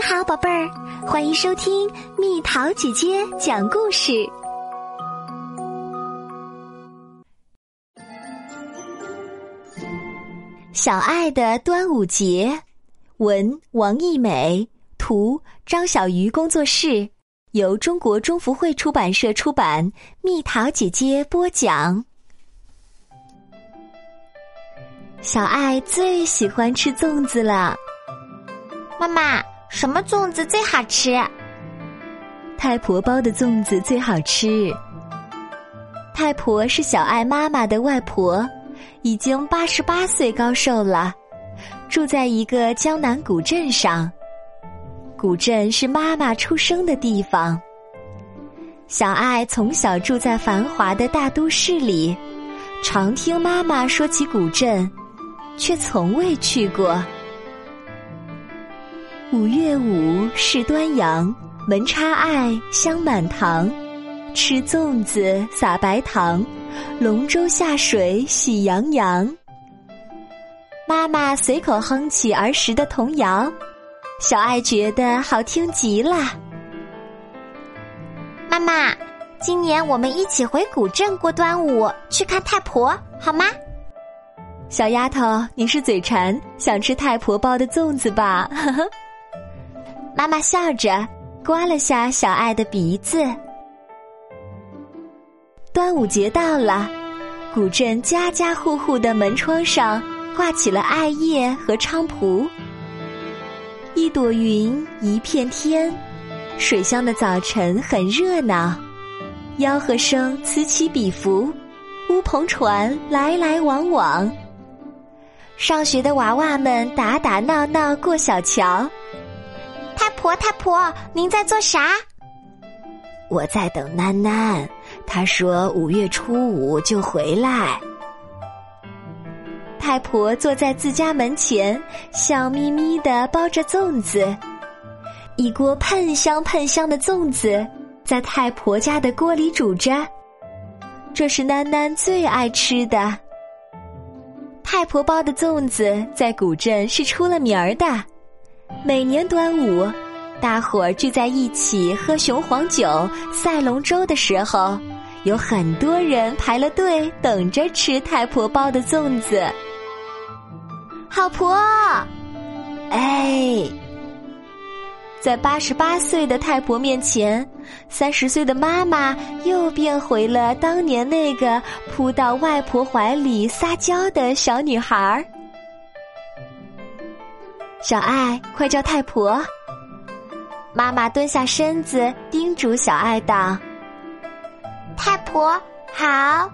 你好，宝贝儿，欢迎收听蜜桃姐姐讲故事。小爱的端午节，文王艺美，图张小鱼工作室，由中国中福会出版社出版。蜜桃姐姐播讲。小爱最喜欢吃粽子了，妈妈。什么粽子最好吃？太婆包的粽子最好吃。太婆是小爱妈妈的外婆，已经八十八岁高寿了，住在一个江南古镇上。古镇是妈妈出生的地方。小爱从小住在繁华的大都市里，常听妈妈说起古镇，却从未去过。五月五是端阳，门插艾香满堂，吃粽子撒白糖，龙舟下水喜洋洋。妈妈随口哼起儿时的童谣，小爱觉得好听极了。妈妈，今年我们一起回古镇过端午，去看太婆好吗？小丫头，你是嘴馋，想吃太婆包的粽子吧？呵呵。妈妈笑着刮了下小爱的鼻子。端午节到了，古镇家家户户的门窗上挂起了艾叶和菖蒲。一朵云，一片天，水乡的早晨很热闹，吆喝声此起彼伏，乌篷船来来往往。上学的娃娃们打打闹闹过小桥。婆太婆，您在做啥？我在等囡囡，她说五月初五就回来。太婆坐在自家门前，笑眯眯的包着粽子，一锅喷香喷香的粽子在太婆家的锅里煮着，这是囡囡最爱吃的。太婆包的粽子在古镇是出了名儿的，每年端午。大伙儿聚在一起喝雄黄酒、赛龙舟的时候，有很多人排了队等着吃太婆包的粽子。好婆，哎，在八十八岁的太婆面前，三十岁的妈妈又变回了当年那个扑到外婆怀里撒娇的小女孩儿。小爱，快叫太婆！妈妈蹲下身子，叮嘱小爱道：“太婆好。”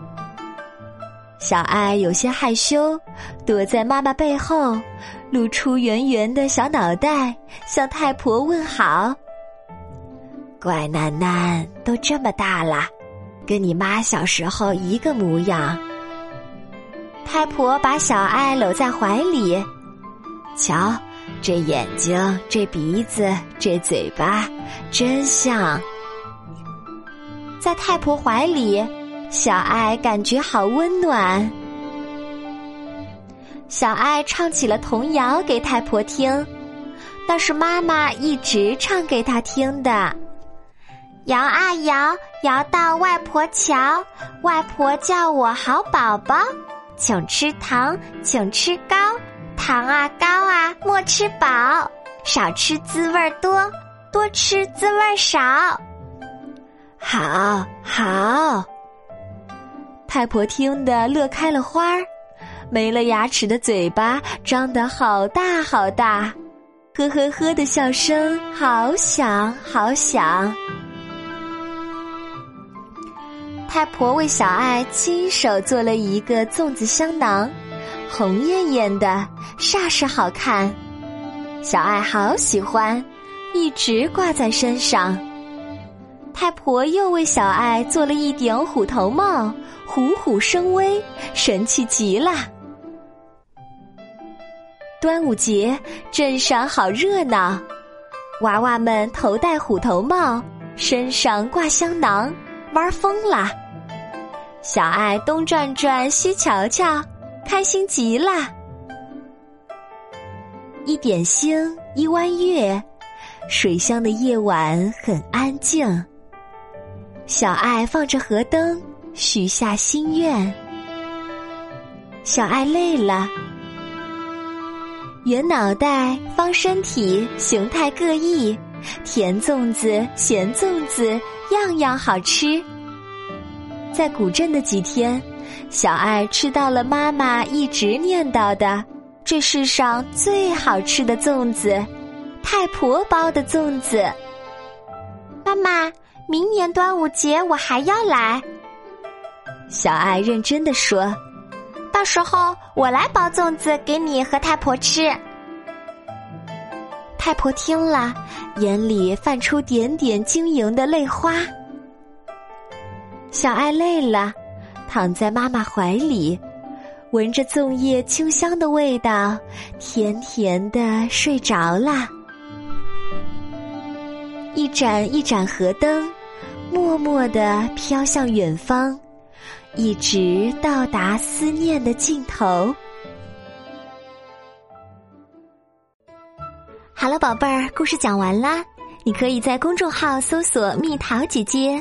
小爱有些害羞，躲在妈妈背后，露出圆圆的小脑袋，向太婆问好。乖囡囡都这么大了，跟你妈小时候一个模样。太婆把小爱搂在怀里，瞧。这眼睛，这鼻子，这嘴巴，真像。在太婆怀里，小爱感觉好温暖。小爱唱起了童谣给太婆听，那是妈妈一直唱给她听的。摇啊摇，摇到外婆桥，外婆叫我好宝宝，请吃糖，请吃糕。糖啊糕啊莫吃饱，少吃滋味多，多吃滋味少。好好，太婆听得乐开了花儿，没了牙齿的嘴巴张得好大好大，呵呵呵的笑声好响好响。太婆为小爱亲手做了一个粽子香囊。红艳艳的，煞是好看，小爱好喜欢，一直挂在身上。太婆又为小爱做了一顶虎头帽，虎虎生威，神气极了。端午节，镇上好热闹，娃娃们头戴虎头帽，身上挂香囊，玩疯了。小爱东转转，西瞧瞧。开心极了！一点星，一弯月，水乡的夜晚很安静。小爱放着河灯，许下心愿。小爱累了，圆脑袋、方身体，形态各异，甜粽子、咸粽子，样样好吃。在古镇的几天，小爱吃到了妈妈一直念叨的这世上最好吃的粽子——太婆包的粽子。妈妈，明年端午节我还要来。小爱认真的说：“到时候我来包粽子给你和太婆吃。”太婆听了，眼里泛出点点晶莹的泪花。小爱累了，躺在妈妈怀里，闻着粽叶清香的味道，甜甜的睡着了。一盏一盏河灯，默默的飘向远方，一直到达思念的尽头。好了，宝贝儿，故事讲完啦。你可以在公众号搜索“蜜桃姐姐”。